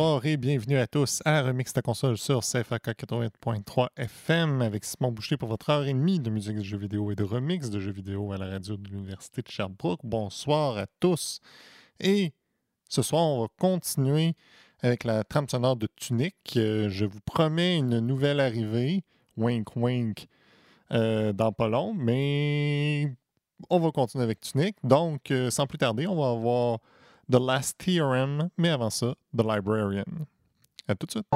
Bonsoir et bienvenue à tous à Remix ta console sur CFAK 88.3 FM avec Simon Boucher pour votre heure et demie de musique de jeux vidéo et de remix de jeux vidéo à la radio de l'Université de Sherbrooke. Bonsoir à tous. Et ce soir, on va continuer avec la trame sonore de Tunic. Euh, je vous promets une nouvelle arrivée, wink wink, euh, dans pas long, mais on va continuer avec Tunic. Donc, euh, sans plus tarder, on va avoir The Last Theorem, mais avant ça, The Librarian. À tout de suite.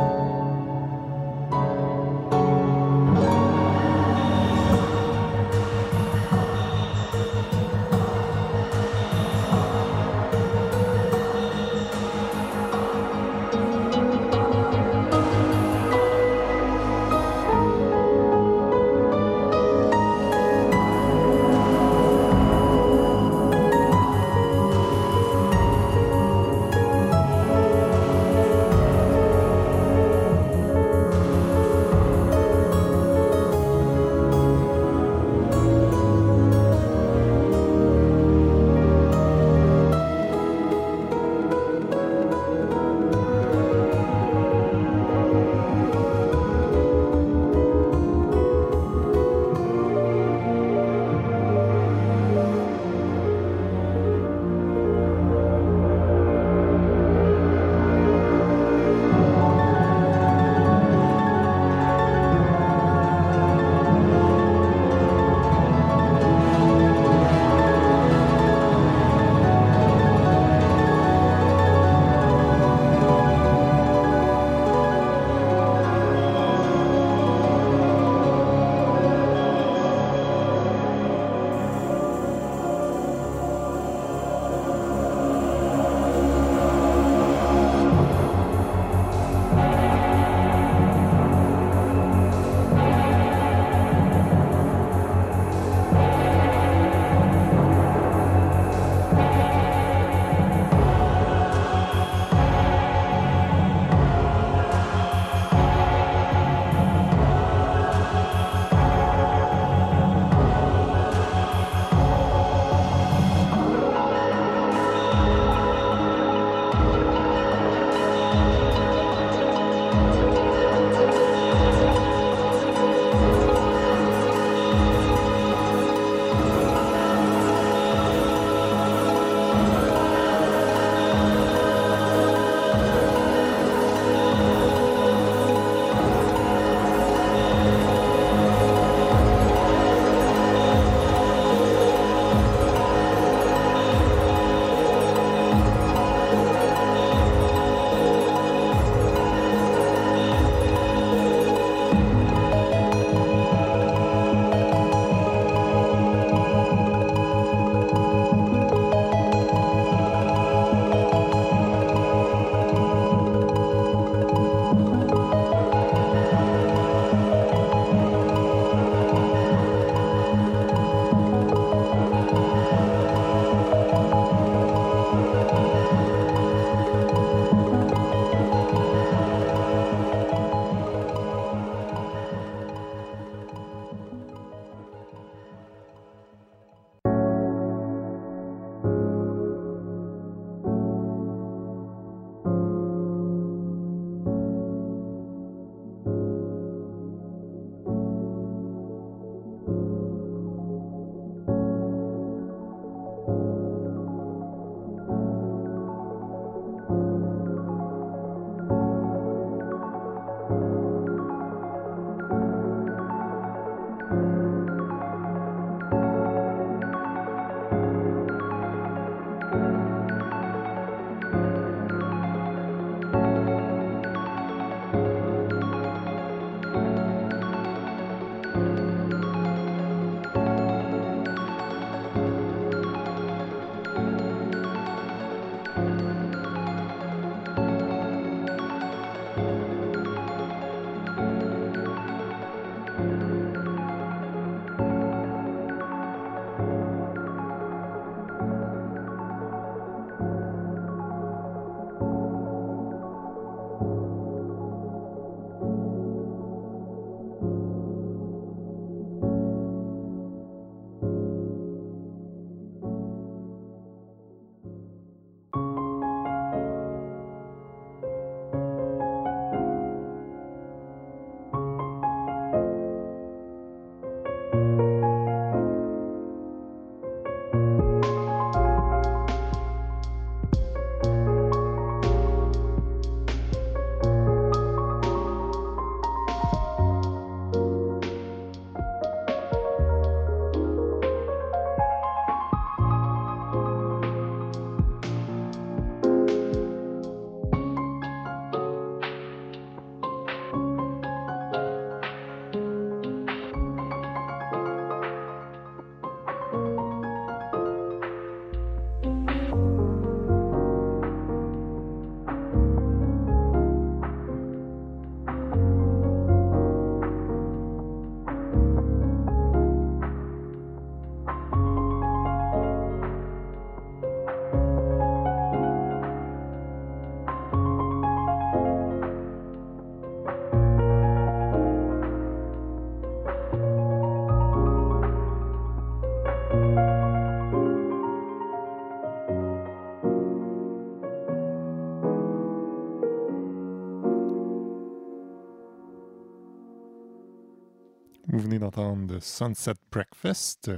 D'entendre Sunset Breakfast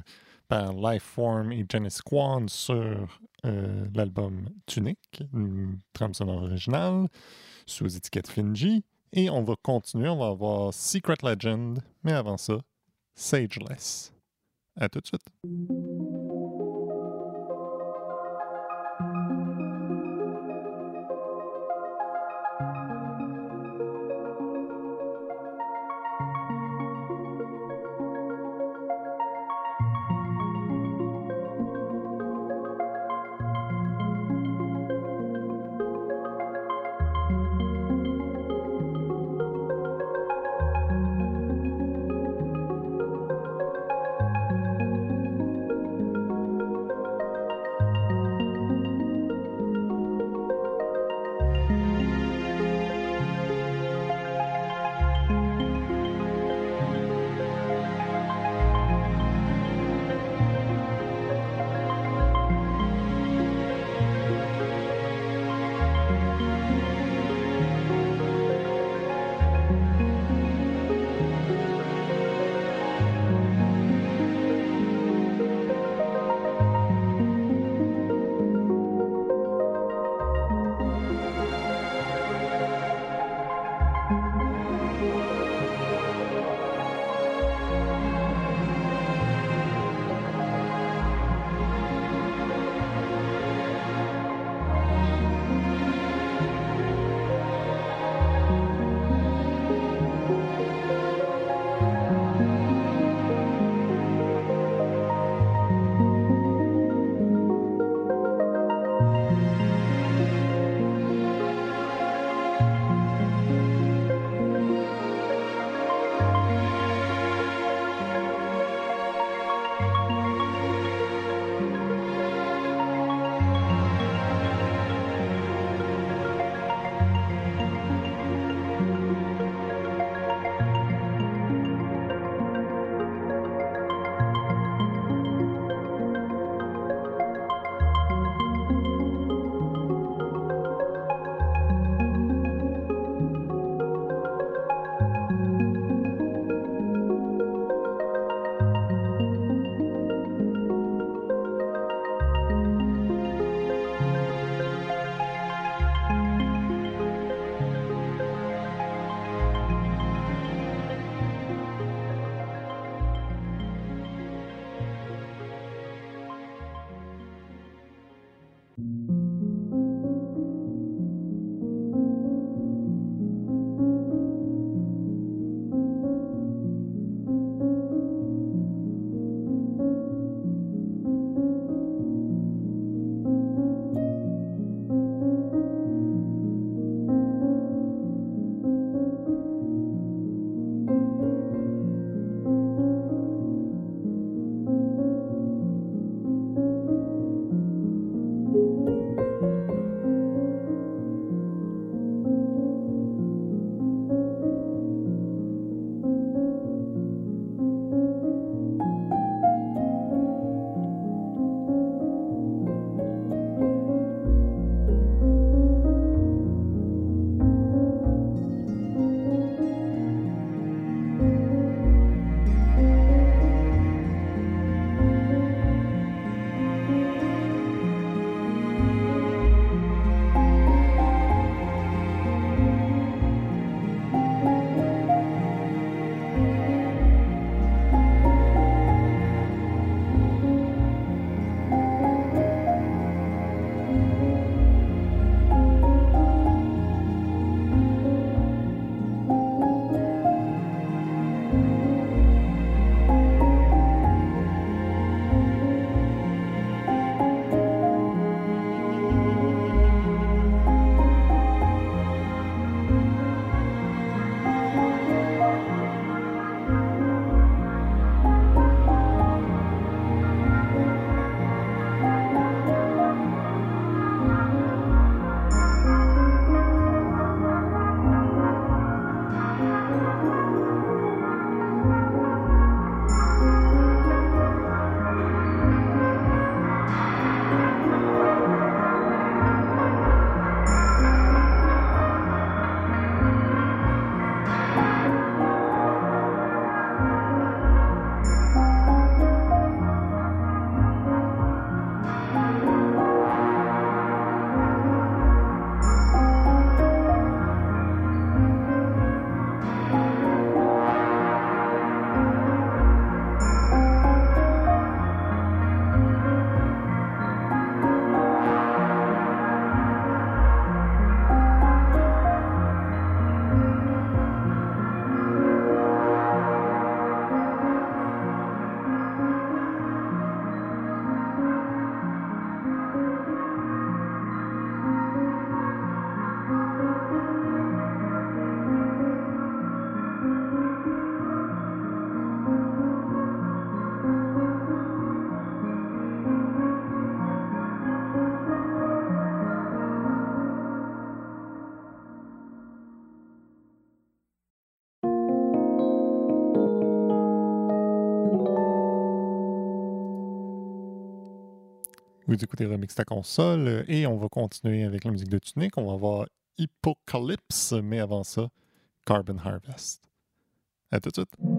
par Lifeform et Jenny Squan sur euh, l'album Tunic, une trame sonore originale, sous étiquette Finji. Et on va continuer, on va avoir Secret Legend, mais avant ça, Sageless. À tout de suite. Vous écoutez Remix ta console euh, et on va continuer avec la musique de Tunic. On va voir Hypocalypse, mais avant ça, Carbon Harvest. À tout de suite.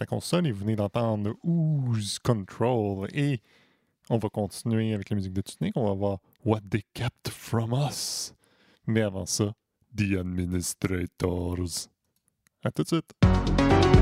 La console et vous venez d'entendre Ooze Control. Et on va continuer avec la musique de Tunic. On va voir What They Kept From Us. Mais avant ça, The Administrators. À tout de suite.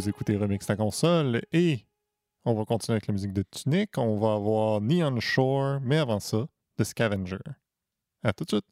Vous écoutez Remix ta console et on va continuer avec la musique de Tunic. On va avoir Neon Shore, mais avant ça, The Scavenger. À tout de suite.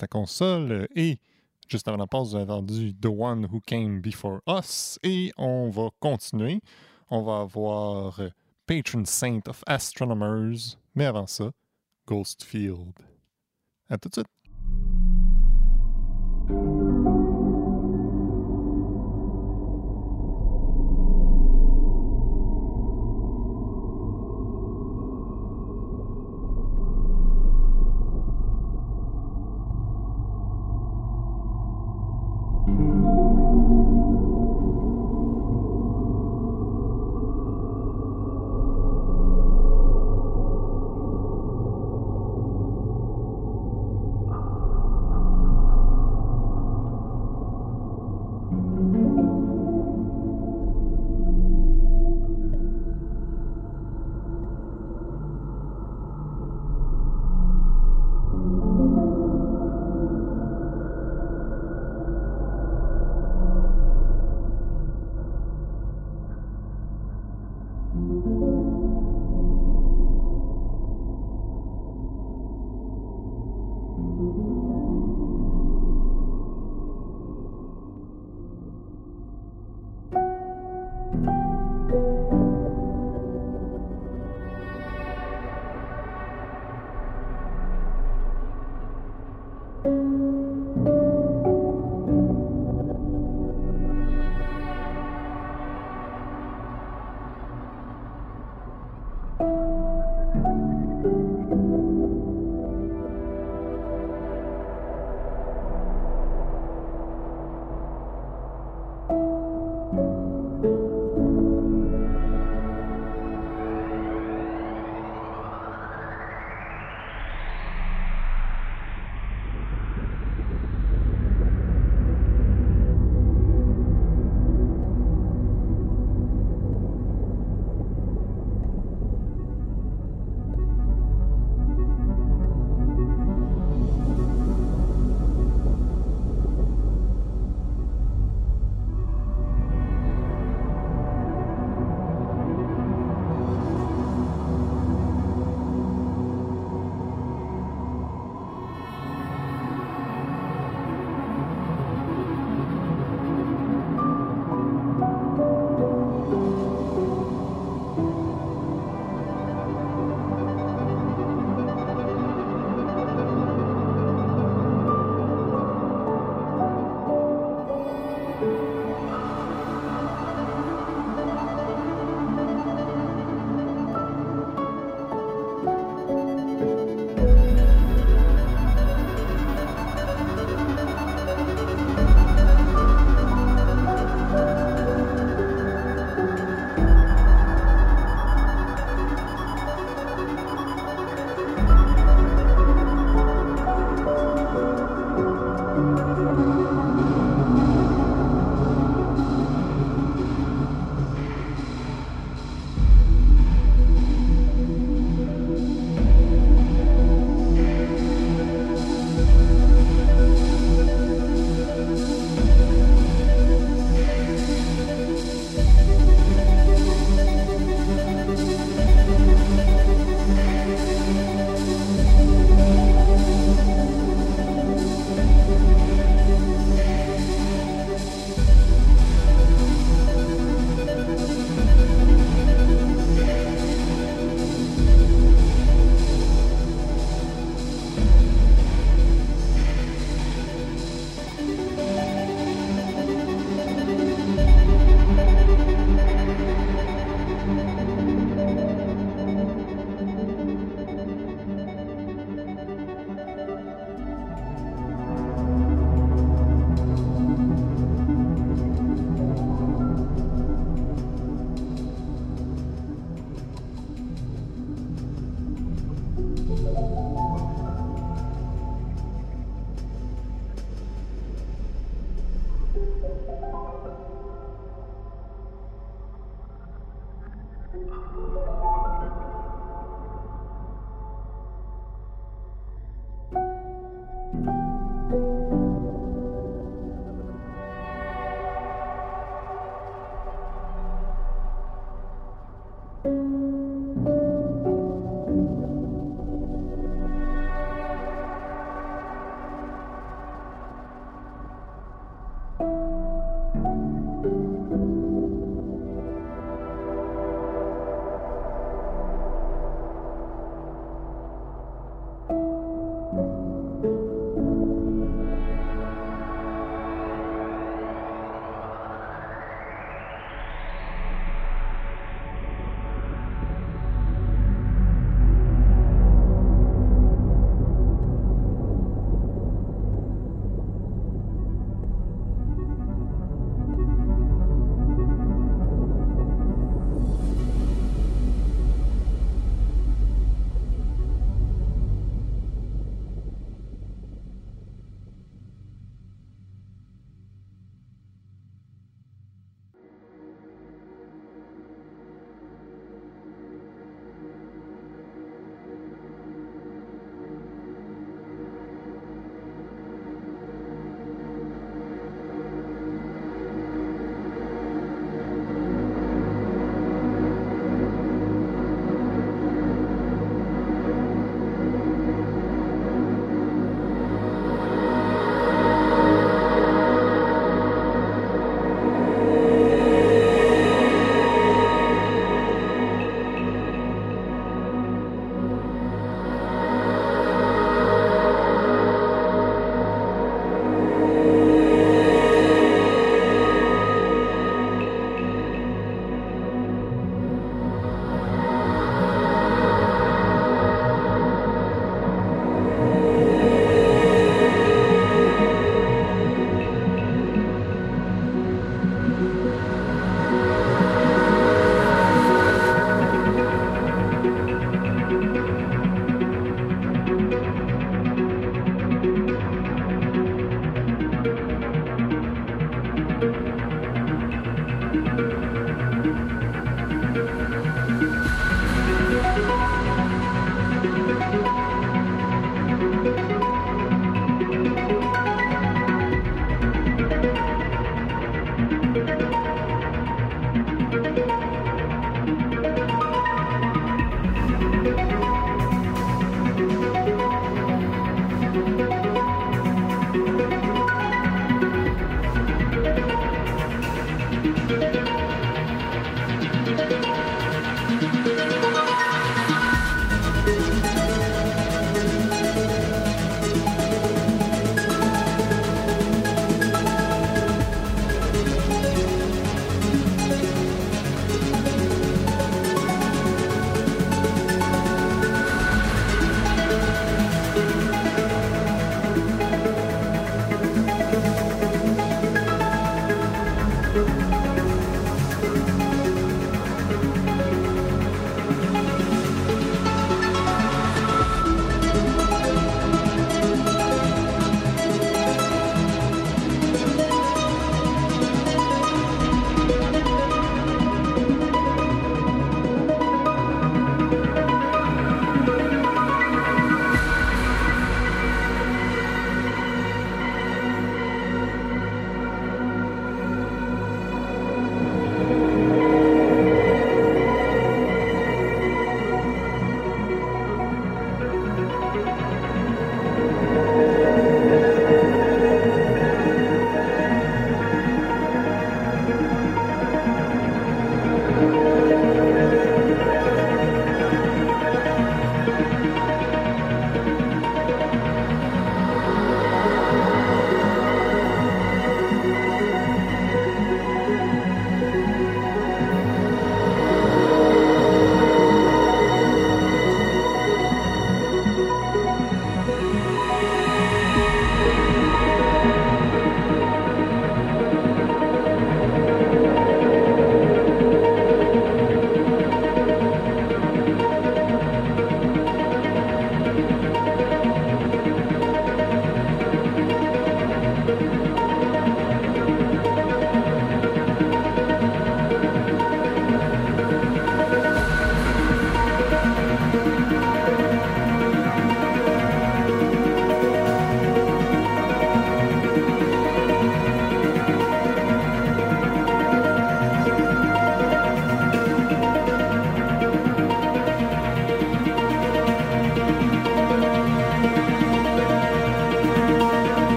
Ta console. Et juste avant la pause, vous avez entendu The One Who Came Before Us. Et on va continuer. On va avoir Patron Saint of Astronomers. Mais avant ça, Ghostfield. À tout de suite.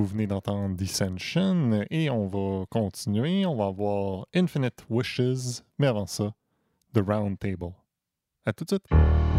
Vous venez d'entendre Dissension et on va continuer. On va avoir Infinite Wishes, mais avant ça, The Round Table. À tout de suite!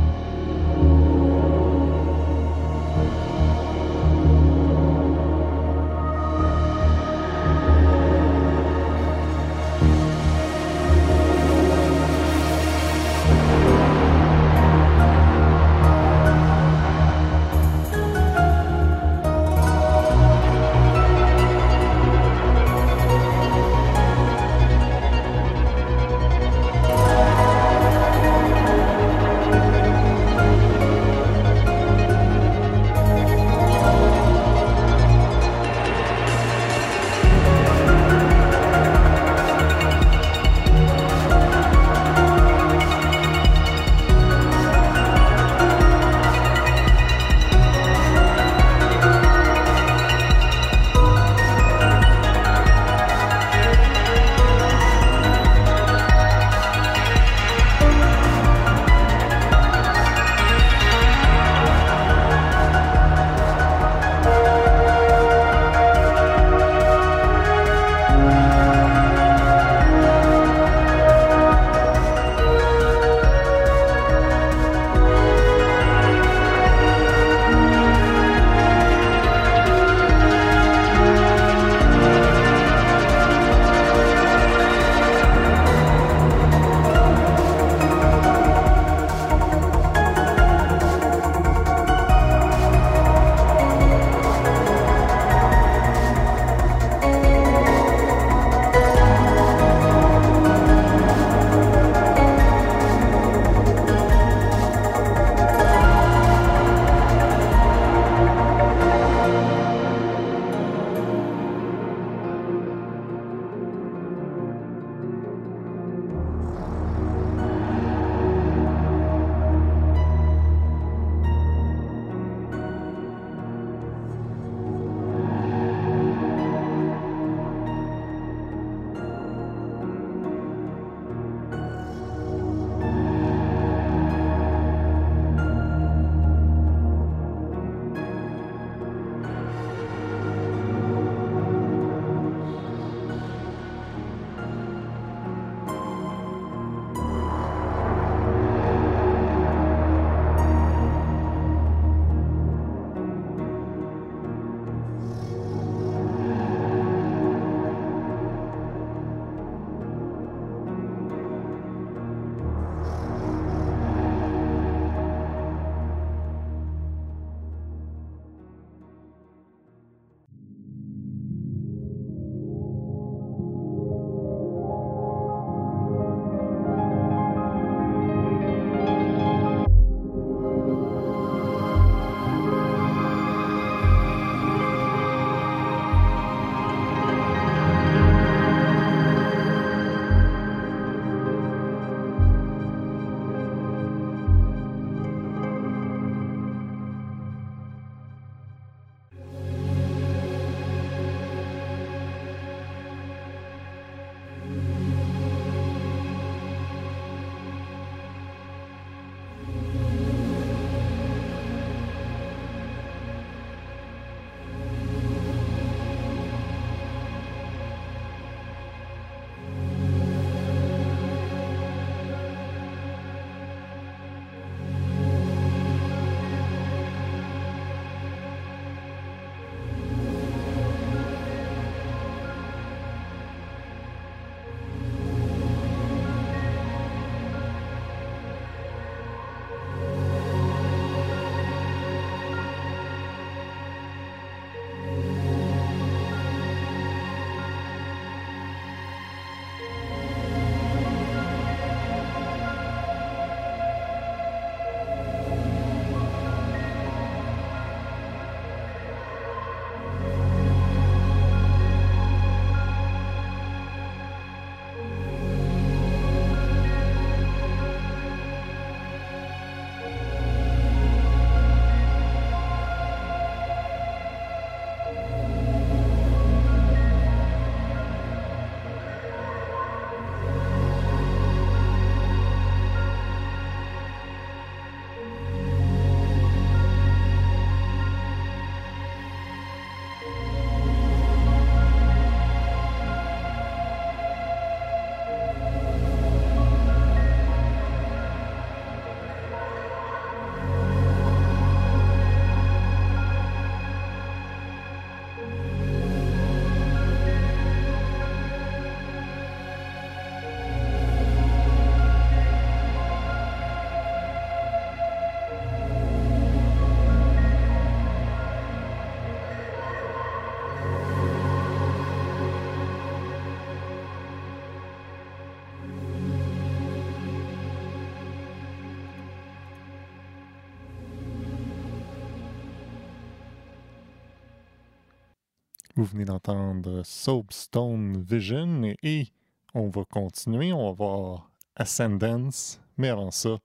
Vous venez d'entendre Soapstone Vision et on va continuer. On va voir Ascendance, mais avant ça,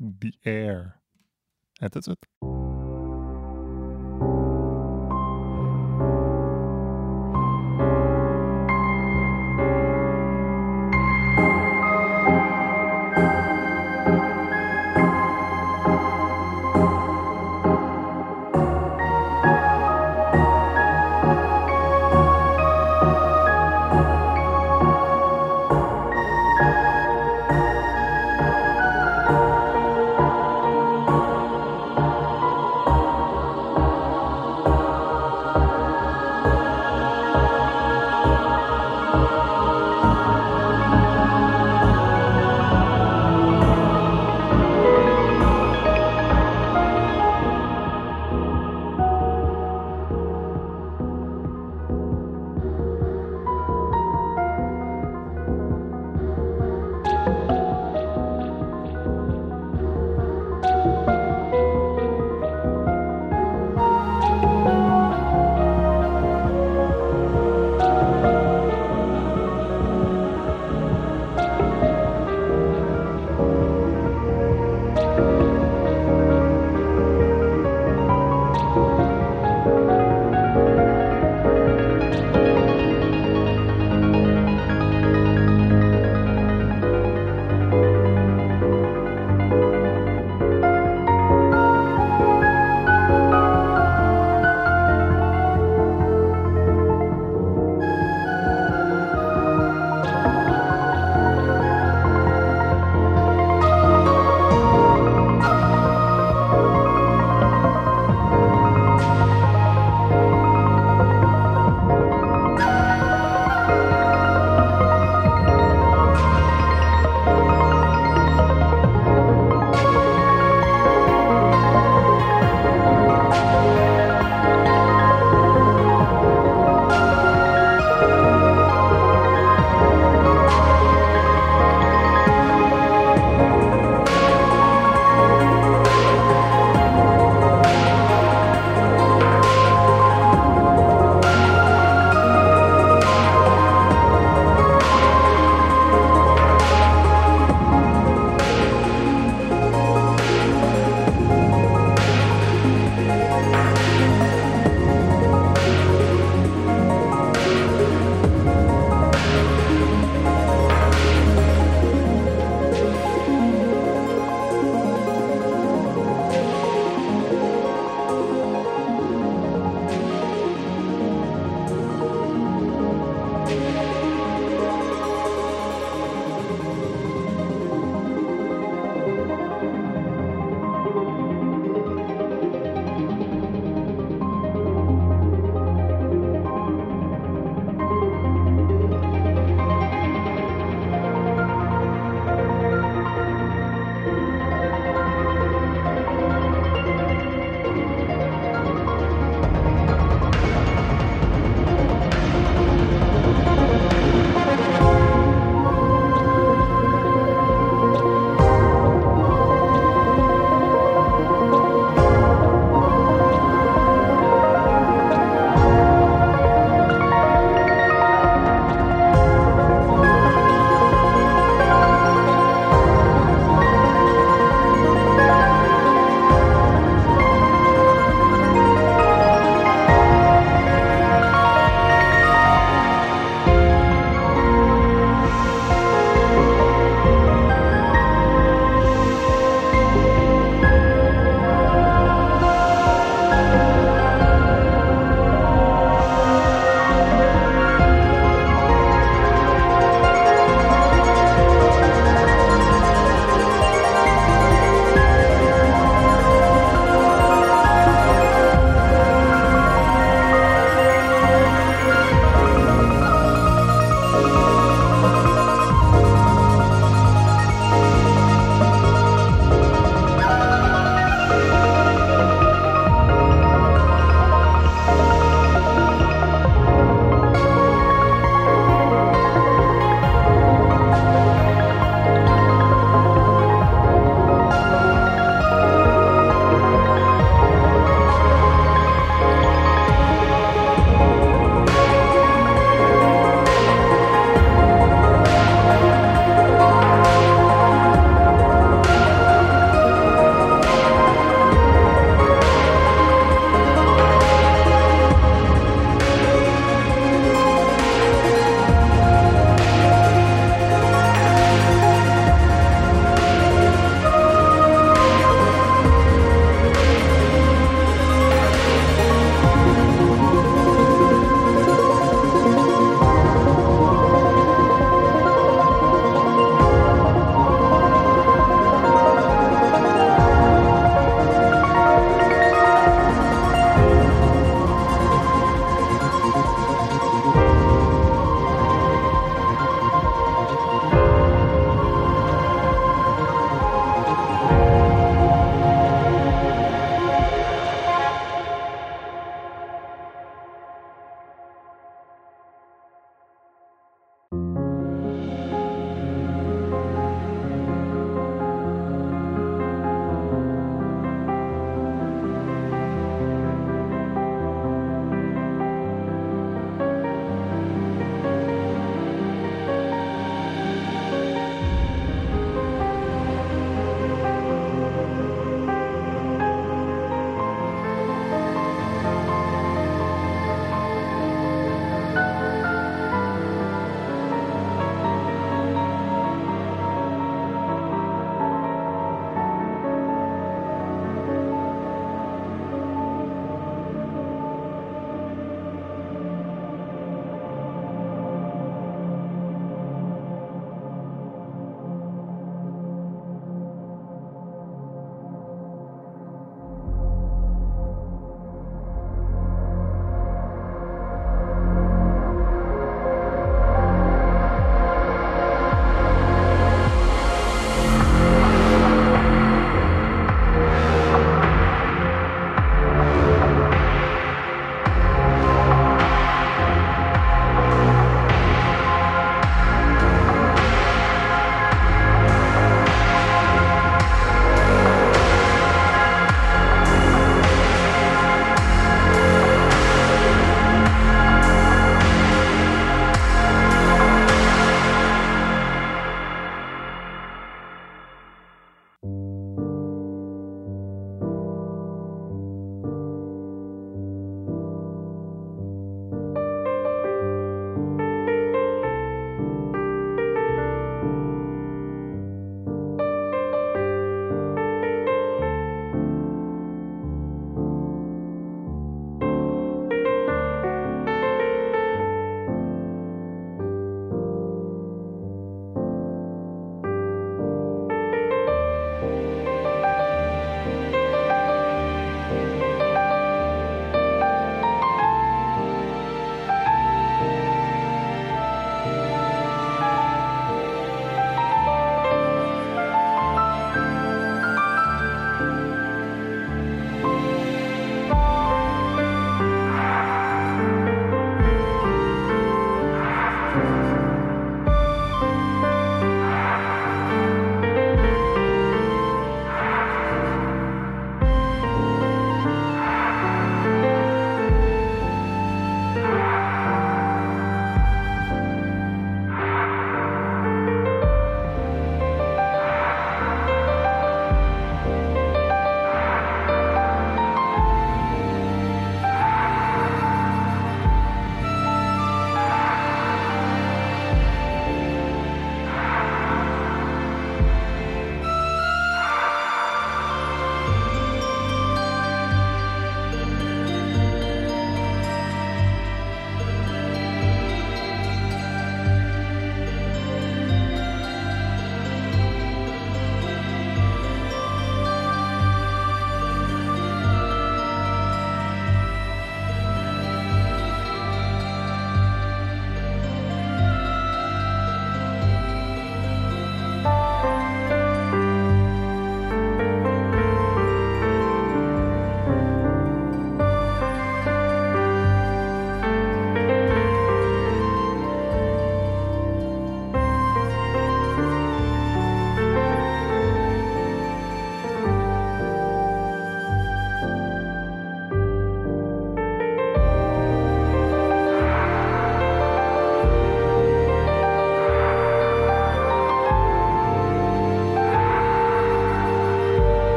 The Air. À tout de suite.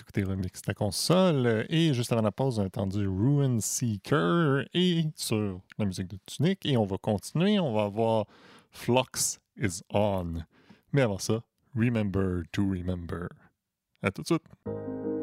Vous écoutez Remix ta console. Et juste avant la pause, on a entendu Ruin Seeker et sur la musique de Tunic. Et on va continuer. On va avoir Flux is on. Mais avant ça, Remember to Remember. À tout de suite.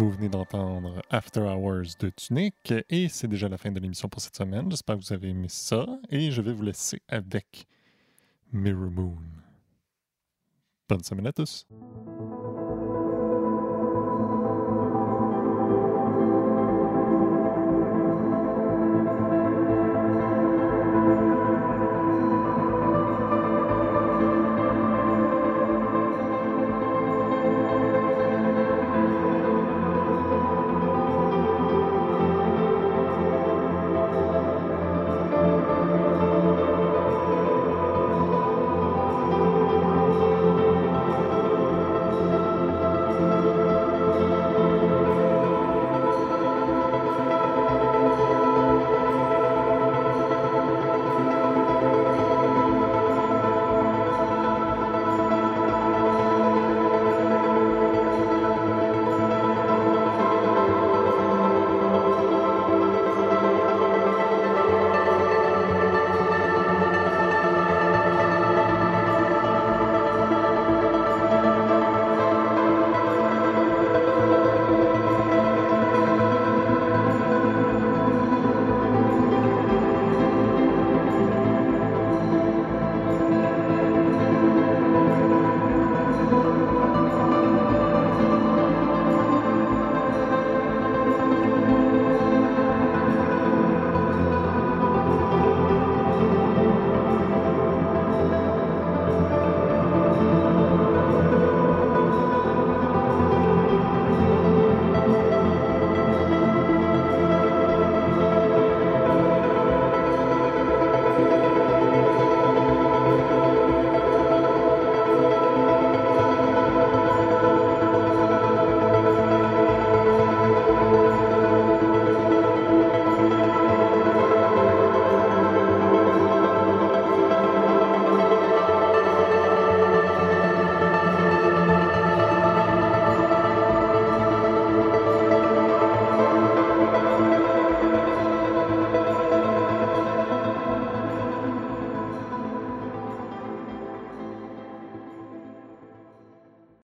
Vous venez d'entendre After Hours de Tunic et c'est déjà la fin de l'émission pour cette semaine. J'espère que vous avez aimé ça et je vais vous laisser avec Mirror Moon. Bonne semaine à tous.